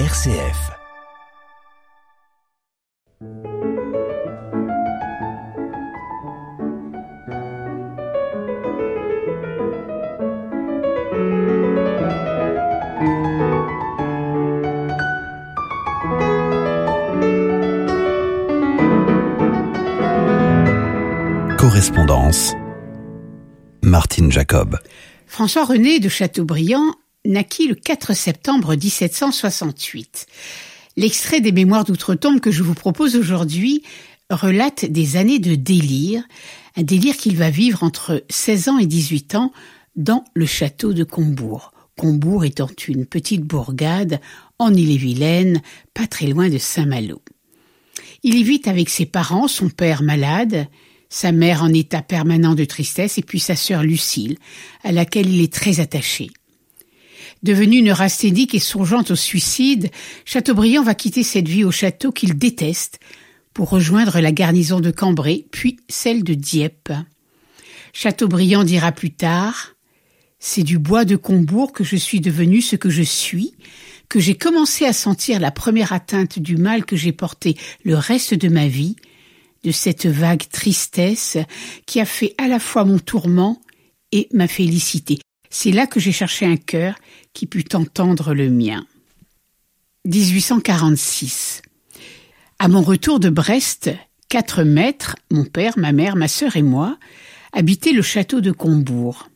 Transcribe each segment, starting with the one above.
RCF. Correspondance. Martine Jacob. François René de Chateaubriand naquit le 4 septembre 1768. L'extrait des Mémoires d'outre-tombe que je vous propose aujourd'hui relate des années de délire, un délire qu'il va vivre entre 16 ans et 18 ans dans le château de Combourg. Combourg étant une petite bourgade en Ille-et-Vilaine, pas très loin de Saint-Malo. Il y vit avec ses parents, son père malade, sa mère en état permanent de tristesse et puis sa sœur Lucille, à laquelle il est très attaché. Devenu neurasthénique et songeant au suicide, Chateaubriand va quitter cette vie au château qu'il déteste pour rejoindre la garnison de Cambrai, puis celle de Dieppe. Chateaubriand dira plus tard C'est du bois de Combourg que je suis devenu ce que je suis, que j'ai commencé à sentir la première atteinte du mal que j'ai porté le reste de ma vie, de cette vague tristesse qui a fait à la fois mon tourment et ma félicité. C'est là que j'ai cherché un cœur qui put entendre le mien. 1846. À mon retour de Brest, quatre maîtres, mon père, ma mère, ma sœur et moi, habitaient le château de Combourg.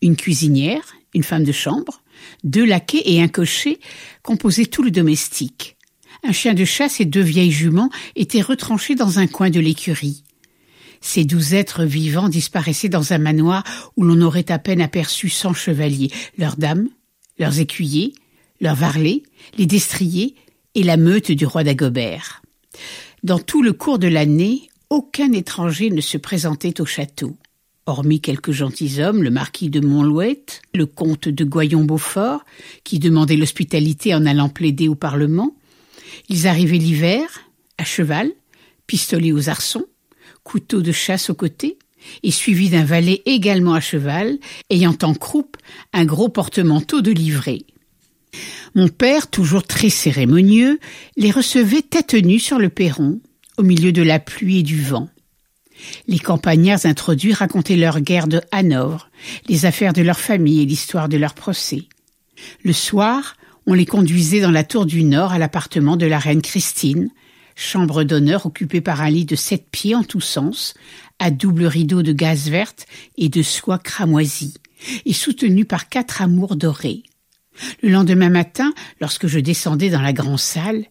Une cuisinière, une femme de chambre, deux laquais et un cocher composaient tout le domestique. Un chien de chasse et deux vieilles juments étaient retranchés dans un coin de l'écurie. Ces douze êtres vivants disparaissaient dans un manoir où l'on aurait à peine aperçu cent chevaliers, leurs dames, leurs écuyers, leurs varlets, les destriers et la meute du roi d'Agobert. Dans tout le cours de l'année, aucun étranger ne se présentait au château. Hormis quelques gentilshommes, le marquis de Montlouette, le comte de Goyon-Beaufort, qui demandait l'hospitalité en allant plaider au Parlement, ils arrivaient l'hiver, à cheval, pistolet aux arçons, couteau de chasse au côté, et suivi d'un valet également à cheval, ayant en croupe un gros porte-manteau de livrée. Mon père, toujours très cérémonieux, les recevait tête nue sur le perron, au milieu de la pluie et du vent. Les campagnards introduits racontaient leur guerre de Hanovre, les affaires de leur famille et l'histoire de leur procès. Le soir, on les conduisait dans la tour du Nord à l'appartement de la reine Christine, chambre d'honneur occupée par un lit de sept pieds en tous sens, à double rideau de gaze verte et de soie cramoisie, et soutenu par quatre amours dorés. Le lendemain matin, lorsque je descendais dans la grande salle,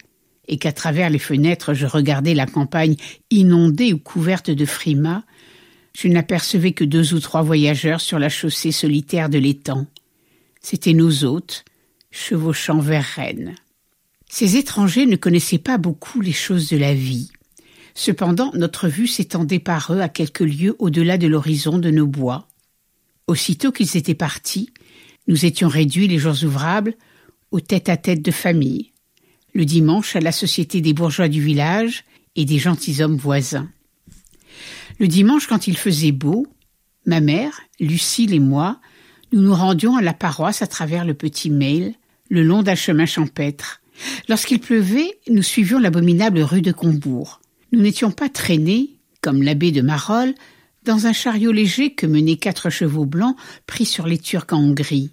et qu'à travers les fenêtres je regardais la campagne inondée ou couverte de frimas, je n'apercevais que deux ou trois voyageurs sur la chaussée solitaire de l'étang. C'étaient nos hôtes, chevauchant vers Rennes. Ces étrangers ne connaissaient pas beaucoup les choses de la vie. Cependant, notre vue s'étendait par eux à quelques lieues au-delà de l'horizon de nos bois. Aussitôt qu'ils étaient partis, nous étions réduits les jours ouvrables aux tête-à-tête de famille, le dimanche à la société des bourgeois du village et des gentilshommes voisins. Le dimanche, quand il faisait beau, ma mère, Lucille et moi, nous nous rendions à la paroisse à travers le petit mail, le long d'un chemin champêtre. Lorsqu'il pleuvait, nous suivions l'abominable rue de Combourg. Nous n'étions pas traînés, comme l'abbé de Marolles, dans un chariot léger que menaient quatre chevaux blancs pris sur les Turcs en Hongrie.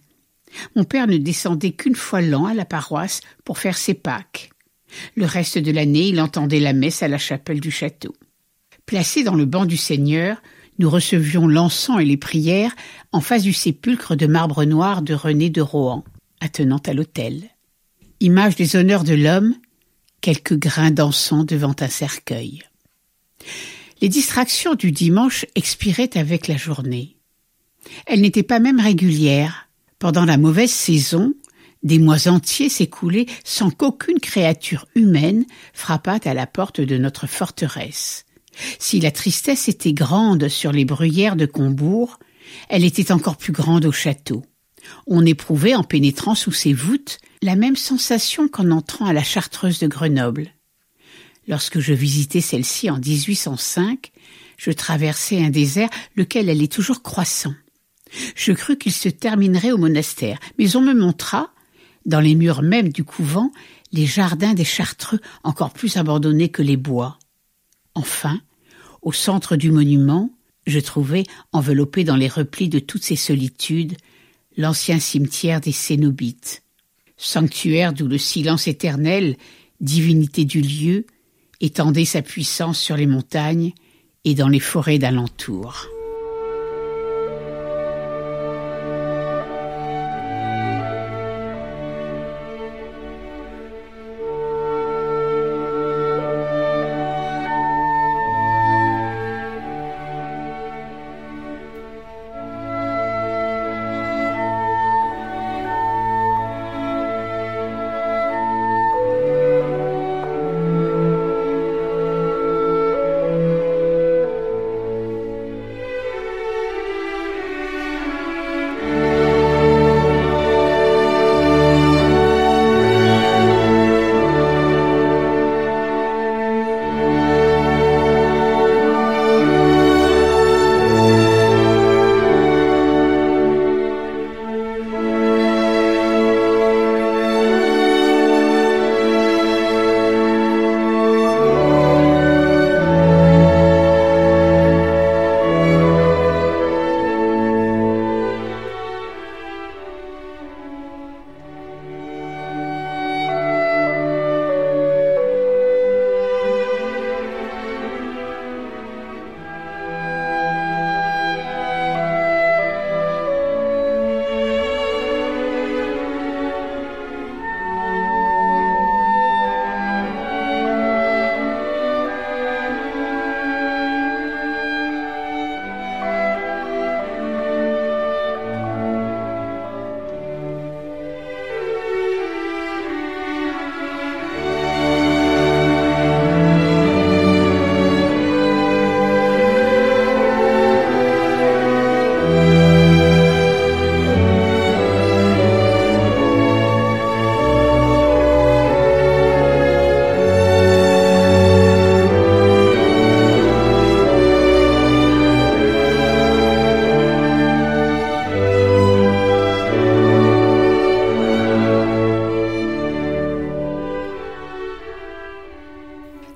Mon père ne descendait qu'une fois l'an à la paroisse pour faire ses Pâques. Le reste de l'année, il entendait la messe à la chapelle du château. Placé dans le banc du Seigneur, nous recevions l'encens et les prières en face du sépulcre de marbre noir de René de Rohan, attenant à l'autel. Image des honneurs de l'homme, quelques grains d'encens devant un cercueil. Les distractions du dimanche expiraient avec la journée. Elles n'étaient pas même régulières. Pendant la mauvaise saison, des mois entiers s'écoulaient sans qu'aucune créature humaine frappât à la porte de notre forteresse. Si la tristesse était grande sur les bruyères de Combourg, elle était encore plus grande au château. On éprouvait, en pénétrant sous ses voûtes, la même sensation qu'en entrant à la Chartreuse de Grenoble. Lorsque je visitais celle-ci en 1805, je traversais un désert lequel allait toujours croissant. Je crus qu'il se terminerait au monastère, mais on me montra, dans les murs même du couvent, les jardins des Chartreux encore plus abandonnés que les bois. Enfin, au centre du monument, je trouvais, enveloppé dans les replis de toutes ces solitudes, l'ancien cimetière des Cénobites, sanctuaire d'où le silence éternel, divinité du lieu, étendait sa puissance sur les montagnes et dans les forêts d'alentour.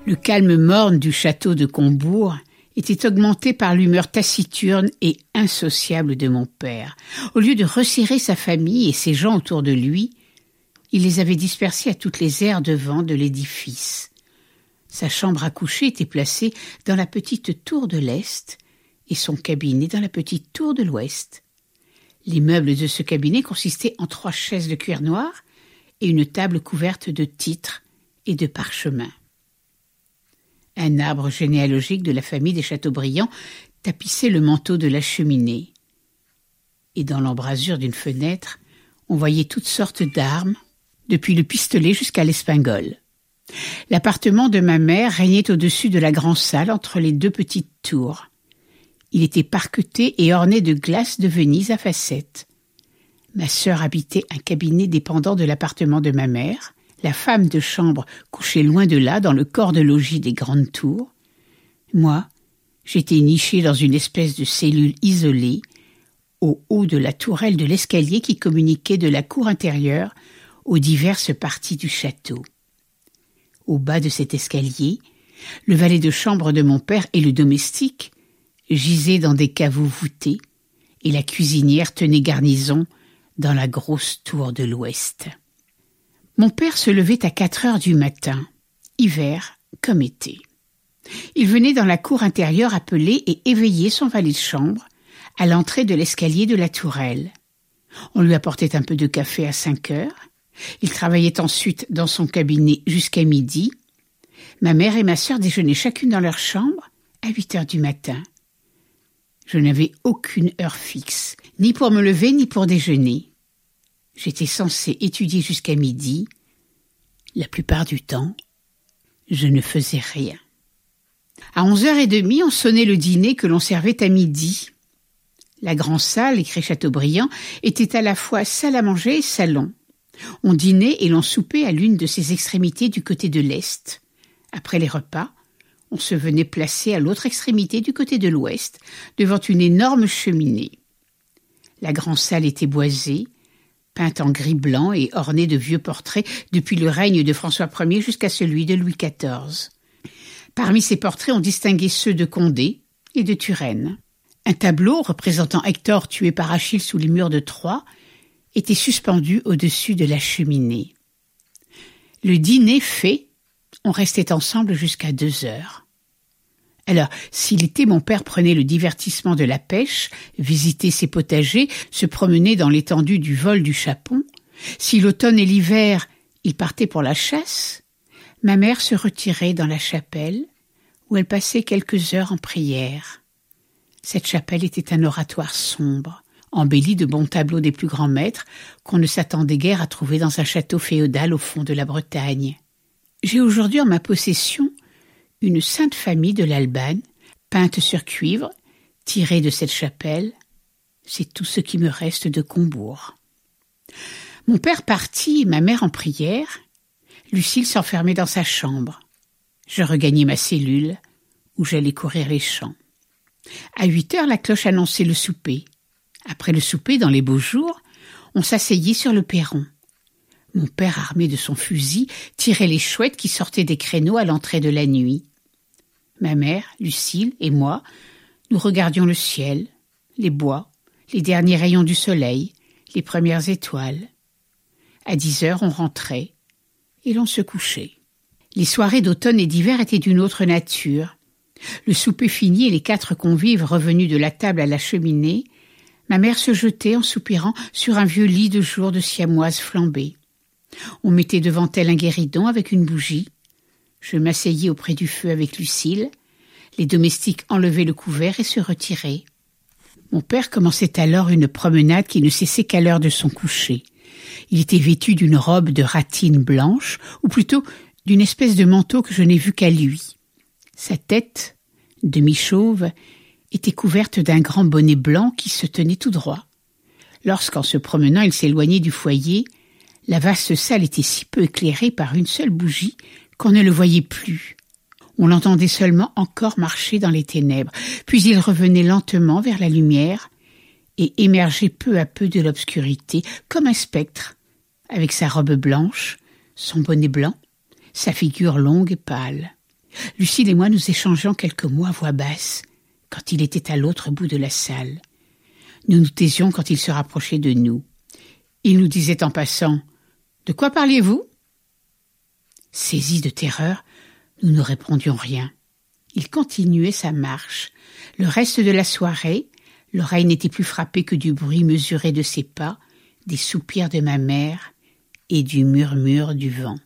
Le calme morne du château de Combourg était augmenté par l'humeur taciturne et insociable de mon père. Au lieu de resserrer sa famille et ses gens autour de lui, il les avait dispersés à toutes les aires de vent de l'édifice. Sa chambre à coucher était placée dans la petite tour de l'Est et son cabinet dans la petite tour de l'Ouest. Les meubles de ce cabinet consistaient en trois chaises de cuir noir et une table couverte de titres et de parchemins. Un arbre généalogique de la famille des Chateaubriand tapissait le manteau de la cheminée. Et dans l'embrasure d'une fenêtre, on voyait toutes sortes d'armes, depuis le pistolet jusqu'à l'espingole. L'appartement de ma mère régnait au-dessus de la grande salle entre les deux petites tours. Il était parqueté et orné de glaces de Venise à facettes. Ma sœur habitait un cabinet dépendant de l'appartement de ma mère, la femme de chambre couchait loin de là, dans le corps de logis des grandes tours. Moi, j'étais niché dans une espèce de cellule isolée, au haut de la tourelle de l'escalier qui communiquait de la cour intérieure aux diverses parties du château. Au bas de cet escalier, le valet de chambre de mon père et le domestique gisaient dans des caveaux voûtés, et la cuisinière tenait garnison dans la grosse tour de l'ouest. Mon père se levait à quatre heures du matin, hiver comme été. Il venait dans la cour intérieure appeler et éveiller son valet de chambre à l'entrée de l'escalier de la tourelle. On lui apportait un peu de café à cinq heures. Il travaillait ensuite dans son cabinet jusqu'à midi. Ma mère et ma sœur déjeunaient chacune dans leur chambre à huit heures du matin. Je n'avais aucune heure fixe, ni pour me lever ni pour déjeuner. J'étais censé étudier jusqu'à midi. La plupart du temps, je ne faisais rien. À onze heures et demie, on sonnait le dîner que l'on servait à midi. La grande salle, écrit Chateaubriand, était à la fois salle à manger et salon. On dînait et l'on soupait à l'une de ses extrémités du côté de l'est. Après les repas, on se venait placer à l'autre extrémité du côté de l'ouest, devant une énorme cheminée. La grande salle était boisée, peinte en gris blanc et ornée de vieux portraits depuis le règne de François Ier jusqu'à celui de Louis XIV. Parmi ces portraits, on distinguait ceux de Condé et de Turenne. Un tableau représentant Hector tué par Achille sous les murs de Troie était suspendu au-dessus de la cheminée. Le dîner fait, on restait ensemble jusqu'à deux heures. Alors, s'il était mon père prenait le divertissement de la pêche, visitait ses potagers, se promenait dans l'étendue du vol du chapon, si l'automne et l'hiver il partait pour la chasse, ma mère se retirait dans la chapelle, où elle passait quelques heures en prière. Cette chapelle était un oratoire sombre, embelli de bons tableaux des plus grands maîtres qu'on ne s'attendait guère à trouver dans un château féodal au fond de la Bretagne. J'ai aujourd'hui en ma possession une sainte famille de l'Albane, peinte sur cuivre, tirée de cette chapelle. C'est tout ce qui me reste de Combourg. Mon père partit ma mère en prière. Lucille s'enfermait dans sa chambre. Je regagnai ma cellule, où j'allais courir les champs. À huit heures, la cloche annonçait le souper. Après le souper, dans les beaux jours, on s'asseyait sur le perron. Mon père, armé de son fusil, tirait les chouettes qui sortaient des créneaux à l'entrée de la nuit. Ma mère, Lucille et moi, nous regardions le ciel, les bois, les derniers rayons du soleil, les premières étoiles. À dix heures, on rentrait et l'on se couchait. Les soirées d'automne et d'hiver étaient d'une autre nature. Le souper fini et les quatre convives revenus de la table à la cheminée, ma mère se jetait en soupirant sur un vieux lit de jour de siamoise flambée. On mettait devant elle un guéridon avec une bougie. Je m'asseyais auprès du feu avec Lucille. Les domestiques enlevaient le couvert et se retiraient. Mon père commençait alors une promenade qui ne cessait qu'à l'heure de son coucher. Il était vêtu d'une robe de ratine blanche, ou plutôt d'une espèce de manteau que je n'ai vu qu'à lui. Sa tête, demi-chauve, était couverte d'un grand bonnet blanc qui se tenait tout droit. Lorsqu'en se promenant il s'éloignait du foyer, la vaste salle était si peu éclairée par une seule bougie qu'on ne le voyait plus. On l'entendait seulement encore marcher dans les ténèbres, puis il revenait lentement vers la lumière et émergeait peu à peu de l'obscurité comme un spectre, avec sa robe blanche, son bonnet blanc, sa figure longue et pâle. Lucille et moi nous échangeons quelques mots à voix basse quand il était à l'autre bout de la salle. Nous nous taisions quand il se rapprochait de nous. Il nous disait en passant De quoi parliez-vous? Saisis de terreur, nous ne répondions rien. Il continuait sa marche. Le reste de la soirée, l'oreille n'était plus frappée que du bruit mesuré de ses pas, des soupirs de ma mère et du murmure du vent.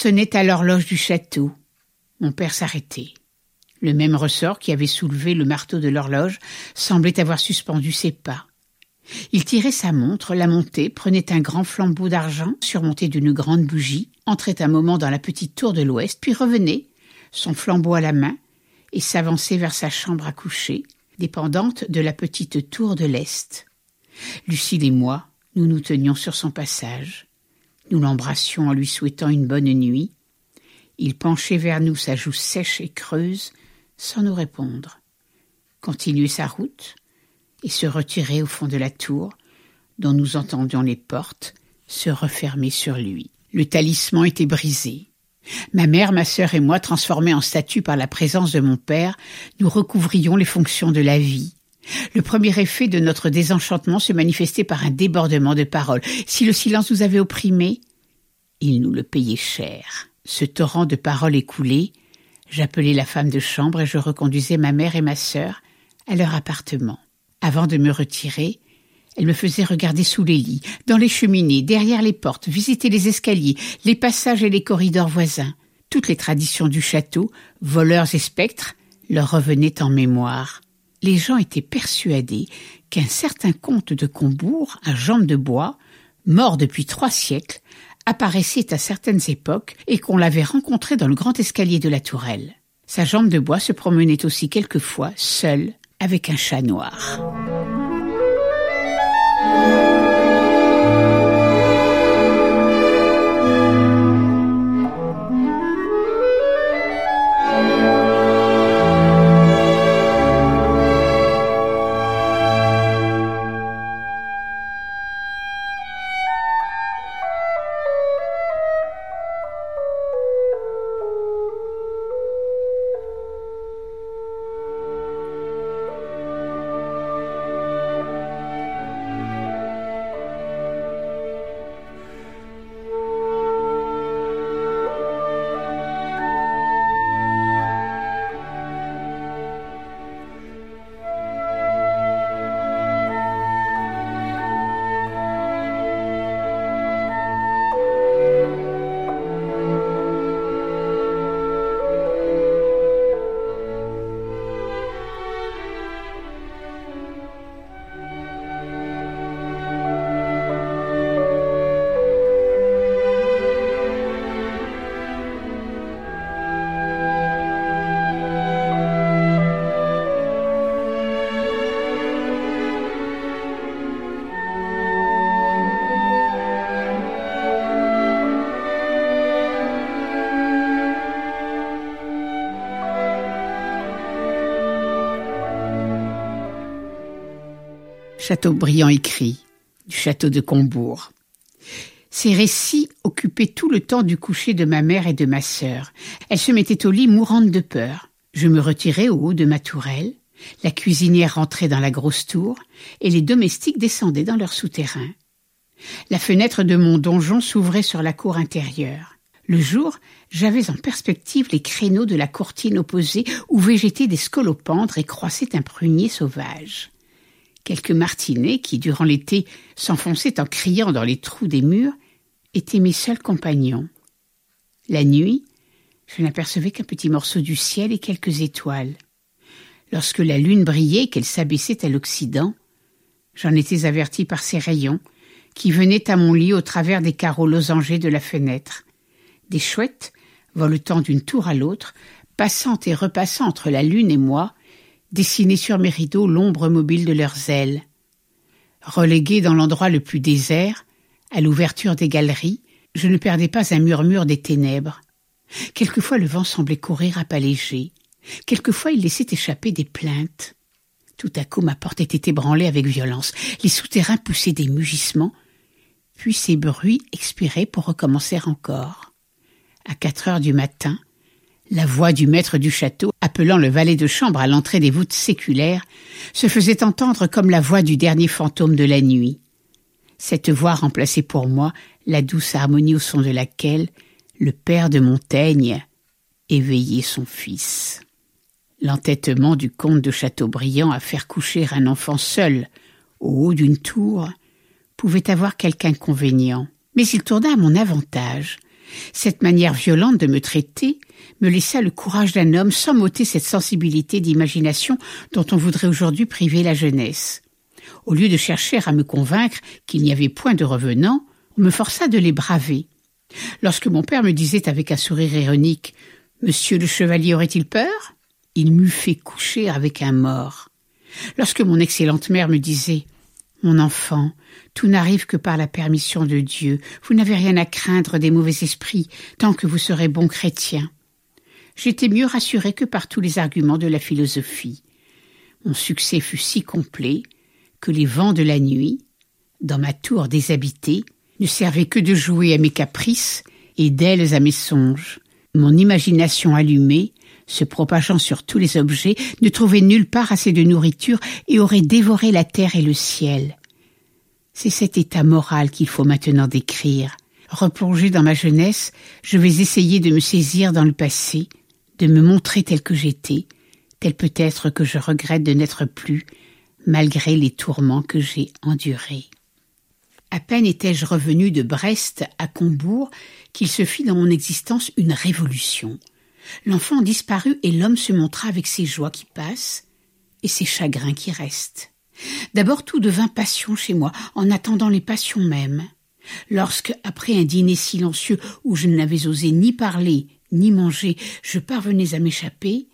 Sonnait à l'horloge du château. Mon père s'arrêtait. Le même ressort qui avait soulevé le marteau de l'horloge semblait avoir suspendu ses pas. Il tirait sa montre, la montait, prenait un grand flambeau d'argent surmonté d'une grande bougie, entrait un moment dans la petite tour de l'ouest, puis revenait, son flambeau à la main, et s'avançait vers sa chambre à coucher, dépendante de la petite tour de l'est. Lucille et moi, nous nous tenions sur son passage. Nous l'embrassions en lui souhaitant une bonne nuit. Il penchait vers nous sa joue sèche et creuse, sans nous répondre, continuait sa route et se retirait au fond de la tour, dont nous entendions les portes se refermer sur lui. Le talisman était brisé. Ma mère, ma sœur et moi, transformés en statues par la présence de mon père, nous recouvrions les fonctions de la vie. Le premier effet de notre désenchantement se manifestait par un débordement de paroles. Si le silence nous avait opprimés, il nous le payait cher. Ce torrent de paroles écoulées, j'appelai la femme de chambre et je reconduisais ma mère et ma sœur à leur appartement. Avant de me retirer, elle me faisait regarder sous les lits, dans les cheminées, derrière les portes, visiter les escaliers, les passages et les corridors voisins. Toutes les traditions du château, voleurs et spectres, leur revenaient en mémoire. Les gens étaient persuadés qu'un certain comte de Combourg, à jambes de bois, mort depuis trois siècles, apparaissait à certaines époques et qu'on l'avait rencontré dans le grand escalier de la tourelle. Sa jambe de bois se promenait aussi quelquefois, seule, avec un chat noir. Chateaubriand écrit du château de Combourg. Ces récits occupaient tout le temps du coucher de ma mère et de ma sœur. Elles se mettaient au lit mourantes de peur. Je me retirais au haut de ma tourelle, la cuisinière rentrait dans la grosse tour, et les domestiques descendaient dans leur souterrain. La fenêtre de mon donjon s'ouvrait sur la cour intérieure. Le jour, j'avais en perspective les créneaux de la courtine opposée où végétaient des scolopendres et croissait un prunier sauvage. Quelques martinets qui, durant l'été, s'enfonçaient en criant dans les trous des murs, étaient mes seuls compagnons. La nuit, je n'apercevais qu'un petit morceau du ciel et quelques étoiles. Lorsque la lune brillait et qu'elle s'abaissait à l'Occident, j'en étais averti par ses rayons, qui venaient à mon lit au travers des carreaux losangés de la fenêtre. Des chouettes, voletant d'une tour à l'autre, passant et repassant entre la lune et moi, dessiner sur mes rideaux l'ombre mobile de leurs ailes. Relégué dans l'endroit le plus désert, à l'ouverture des galeries, je ne perdais pas un murmure des ténèbres. Quelquefois le vent semblait courir à pas légers. Quelquefois il laissait échapper des plaintes. Tout à coup ma porte était ébranlée avec violence. Les souterrains poussaient des mugissements. Puis ces bruits expiraient pour recommencer encore. À quatre heures du matin, la voix du maître du château, appelant le valet de chambre à l'entrée des voûtes séculaires, se faisait entendre comme la voix du dernier fantôme de la nuit. Cette voix remplaçait pour moi la douce harmonie au son de laquelle le père de Montaigne éveillait son fils. L'entêtement du comte de Châteaubriand à faire coucher un enfant seul au haut d'une tour pouvait avoir quelque inconvénient, mais il tourna à mon avantage. Cette manière violente de me traiter me laissa le courage d'un homme sans m'ôter cette sensibilité d'imagination dont on voudrait aujourd'hui priver la jeunesse. Au lieu de chercher à me convaincre qu'il n'y avait point de revenants, on me força de les braver. Lorsque mon père me disait avec un sourire ironique Monsieur le chevalier aurait-il peur? Il m'eût fait coucher avec un mort. Lorsque mon excellente mère me disait Mon enfant, tout n'arrive que par la permission de Dieu. Vous n'avez rien à craindre des mauvais esprits tant que vous serez bon chrétien. J'étais mieux rassuré que par tous les arguments de la philosophie. Mon succès fut si complet que les vents de la nuit, dans ma tour déshabitée, ne servaient que de jouer à mes caprices et d'ailes à mes songes. Mon imagination allumée, se propageant sur tous les objets, ne trouvait nulle part assez de nourriture et aurait dévoré la terre et le ciel. C'est cet état moral qu'il faut maintenant décrire. Replongé dans ma jeunesse, je vais essayer de me saisir dans le passé, de me montrer tel que j'étais, tel peut-être que je regrette de n'être plus, malgré les tourments que j'ai endurés. À peine étais-je revenu de Brest à Combourg qu'il se fit dans mon existence une révolution. L'enfant disparut et l'homme se montra avec ses joies qui passent et ses chagrins qui restent. D'abord tout devint passion chez moi, en attendant les passions mêmes. Lorsque, après un dîner silencieux où je n'avais osé ni parler ni manger, je parvenais à m'échapper,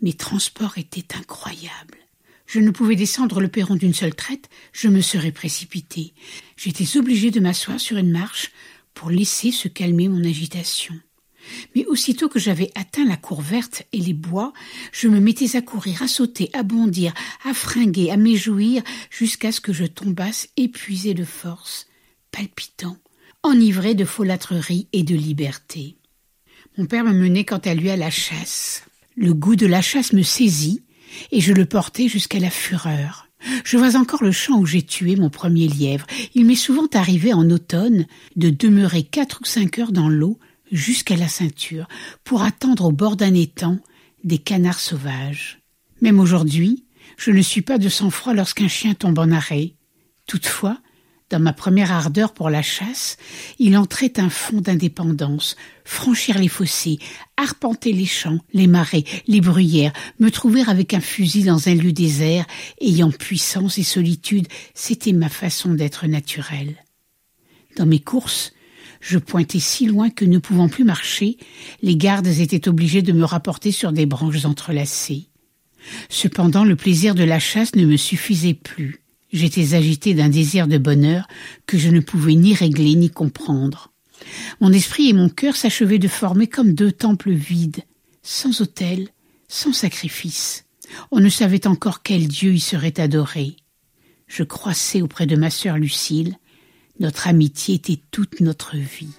mes transports étaient incroyables. Je ne pouvais descendre le perron d'une seule traite, je me serais précipité. J'étais obligé de m'asseoir sur une marche pour laisser se calmer mon agitation. Mais aussitôt que j'avais atteint la cour verte et les bois, je me mettais à courir, à sauter, à bondir, à fringuer, à m'éjouir, jusqu'à ce que je tombasse épuisé de force, palpitant, enivré de folâtrerie et de liberté. Mon père me menait quant à lui à la chasse. Le goût de la chasse me saisit, et je le portais jusqu'à la fureur. Je vois encore le champ où j'ai tué mon premier lièvre. Il m'est souvent arrivé en automne de demeurer quatre ou cinq heures dans l'eau jusqu'à la ceinture pour attendre au bord d'un étang des canards sauvages. Même aujourd'hui, je ne suis pas de sang-froid lorsqu'un chien tombe en arrêt. Toutefois, dans ma première ardeur pour la chasse, il entrait un fond d'indépendance, franchir les fossés, arpenter les champs, les marais, les bruyères, me trouver avec un fusil dans un lieu désert, ayant puissance et solitude, c'était ma façon d'être naturelle. Dans mes courses, je pointais si loin que ne pouvant plus marcher, les gardes étaient obligés de me rapporter sur des branches entrelacées. Cependant le plaisir de la chasse ne me suffisait plus. J'étais agité d'un désir de bonheur que je ne pouvais ni régler ni comprendre. Mon esprit et mon cœur s'achevaient de former comme deux temples vides, sans autel, sans sacrifice. On ne savait encore quel Dieu y serait adoré. Je croissais auprès de ma sœur Lucille, notre amitié était toute notre vie.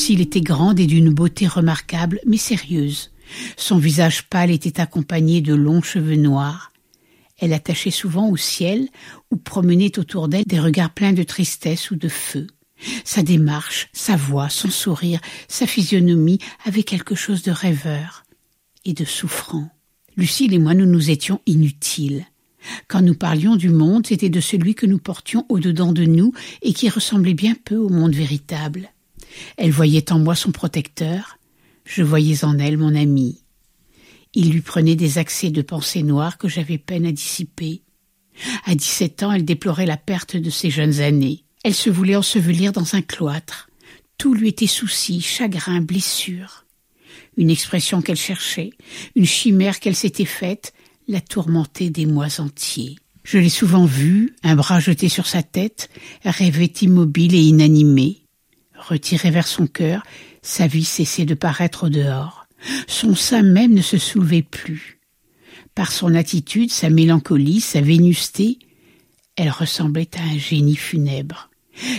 Lucille était grande et d'une beauté remarquable, mais sérieuse. Son visage pâle était accompagné de longs cheveux noirs. Elle attachait souvent au ciel ou promenait autour d'elle des regards pleins de tristesse ou de feu. Sa démarche, sa voix, son sourire, sa physionomie avaient quelque chose de rêveur et de souffrant. Lucille et moi nous nous étions inutiles. Quand nous parlions du monde, c'était de celui que nous portions au-dedans de nous et qui ressemblait bien peu au monde véritable. Elle voyait en moi son protecteur, je voyais en elle mon ami. Il lui prenait des accès de pensée noire que j'avais peine à dissiper. À dix-sept ans, elle déplorait la perte de ses jeunes années. Elle se voulait ensevelir dans un cloître. Tout lui était souci, chagrin, blessure. Une expression qu'elle cherchait, une chimère qu'elle s'était faite, la tourmentait des mois entiers. Je l'ai souvent vue, un bras jeté sur sa tête, rêvait immobile et inanimée. Retirée vers son cœur, sa vie cessait de paraître au dehors. Son sein même ne se soulevait plus. Par son attitude, sa mélancolie, sa vénusté, elle ressemblait à un génie funèbre.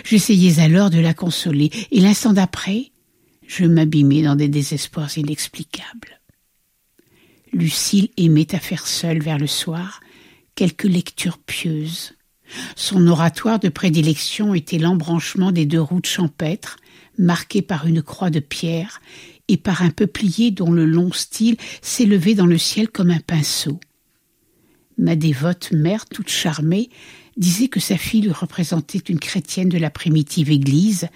J'essayais alors de la consoler, et l'instant d'après, je m'abîmais dans des désespoirs inexplicables. Lucille aimait à faire seule vers le soir quelques lectures pieuses. Son oratoire de prédilection était l'embranchement des deux routes champêtres, marquées par une croix de pierre et par un peuplier dont le long style s'élevait dans le ciel comme un pinceau. Ma dévote mère, toute charmée, disait que sa fille lui représentait une chrétienne de la primitive Église,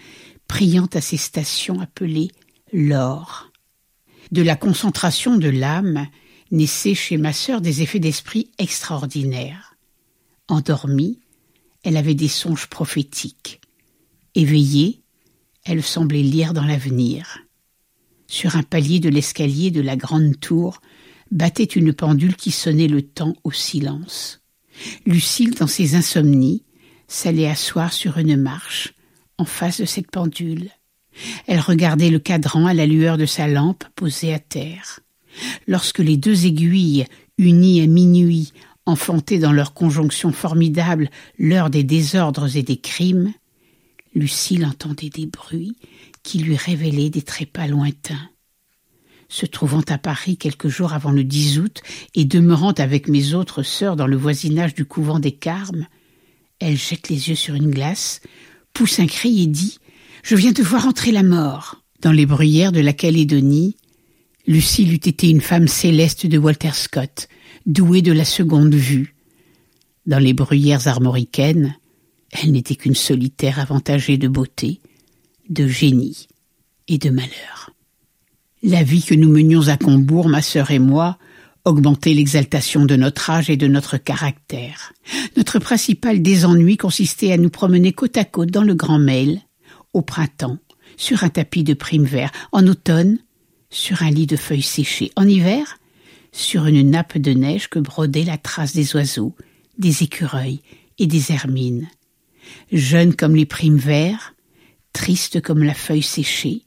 priant à ces stations appelées l'or. De la concentration de l'âme naissaient chez ma sœur des effets d'esprit extraordinaires. Endormie, elle avait des songes prophétiques. Éveillée, elle semblait lire dans l'avenir. Sur un palier de l'escalier de la grande tour battait une pendule qui sonnait le temps au silence. Lucille, dans ses insomnies, s'allait asseoir sur une marche, en face de cette pendule. Elle regardait le cadran à la lueur de sa lampe posée à terre. Lorsque les deux aiguilles, unies à minuit, enfantaient dans leur conjonction formidable l'heure des désordres et des crimes, Lucille entendait des bruits qui lui révélaient des trépas lointains. Se trouvant à Paris quelques jours avant le 10 août et demeurant avec mes autres sœurs dans le voisinage du couvent des Carmes, elle jette les yeux sur une glace, pousse un cri et dit Je viens de voir entrer la mort. Dans les bruyères de la Calédonie, Lucille eût été une femme céleste de Walter Scott, douée de la seconde vue. Dans les bruyères armoricaines, elle n'était qu'une solitaire avantagée de beauté, de génie et de malheur. La vie que nous menions à Combourg, ma sœur et moi, augmentait l'exaltation de notre âge et de notre caractère. Notre principal désennui consistait à nous promener côte à côte dans le Grand Mail, au printemps, sur un tapis de prime vert, en automne, sur un lit de feuilles séchées, en hiver, sur une nappe de neige que brodait la trace des oiseaux, des écureuils et des hermines. Jeunes comme les primes verts, tristes comme la feuille séchée,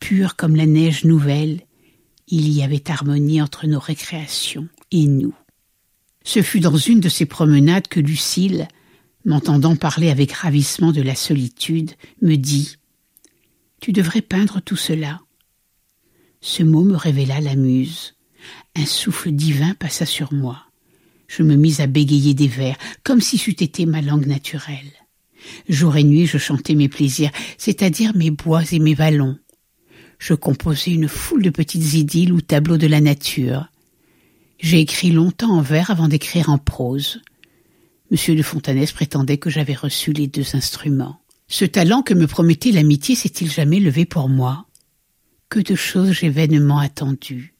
pure comme la neige nouvelle, il y avait harmonie entre nos récréations et nous. Ce fut dans une de ces promenades que Lucille, m'entendant parler avec ravissement de la solitude, me dit Tu devrais peindre tout cela. Ce mot me révéla la muse. Un souffle divin passa sur moi. Je me mis à bégayer des vers, comme si c'eût été ma langue naturelle. Jour et nuit, je chantais mes plaisirs, c'est-à-dire mes bois et mes vallons. Je composais une foule de petites idylles ou tableaux de la nature. J'ai écrit longtemps en vers avant d'écrire en prose. Monsieur de Fontanès prétendait que j'avais reçu les deux instruments. Ce talent que me promettait l'amitié s'est-il jamais levé pour moi? Que de choses j'ai vainement attendues.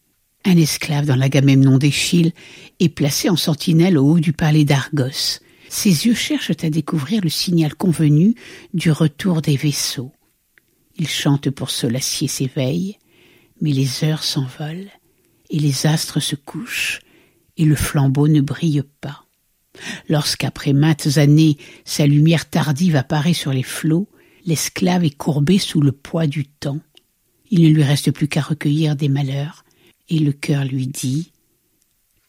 Un esclave dans l'agamemnon d'Échille est placé en sentinelle au haut du palais d'Argos. Ses yeux cherchent à découvrir le signal convenu du retour des vaisseaux. Il chante pour solacier ses veilles, mais les heures s'envolent, et les astres se couchent, et le flambeau ne brille pas. Lorsqu'après maintes années sa lumière tardive apparaît sur les flots, l'esclave est courbé sous le poids du temps. Il ne lui reste plus qu'à recueillir des malheurs, et le cœur lui dit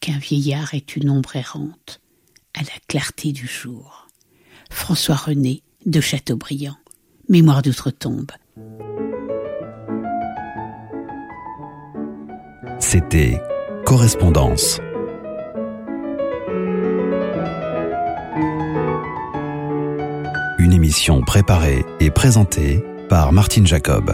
qu'un vieillard est une ombre errante à la clarté du jour. François René de Chateaubriand, Mémoire d'outre-tombe. C'était Correspondance. Une émission préparée et présentée par Martine Jacob.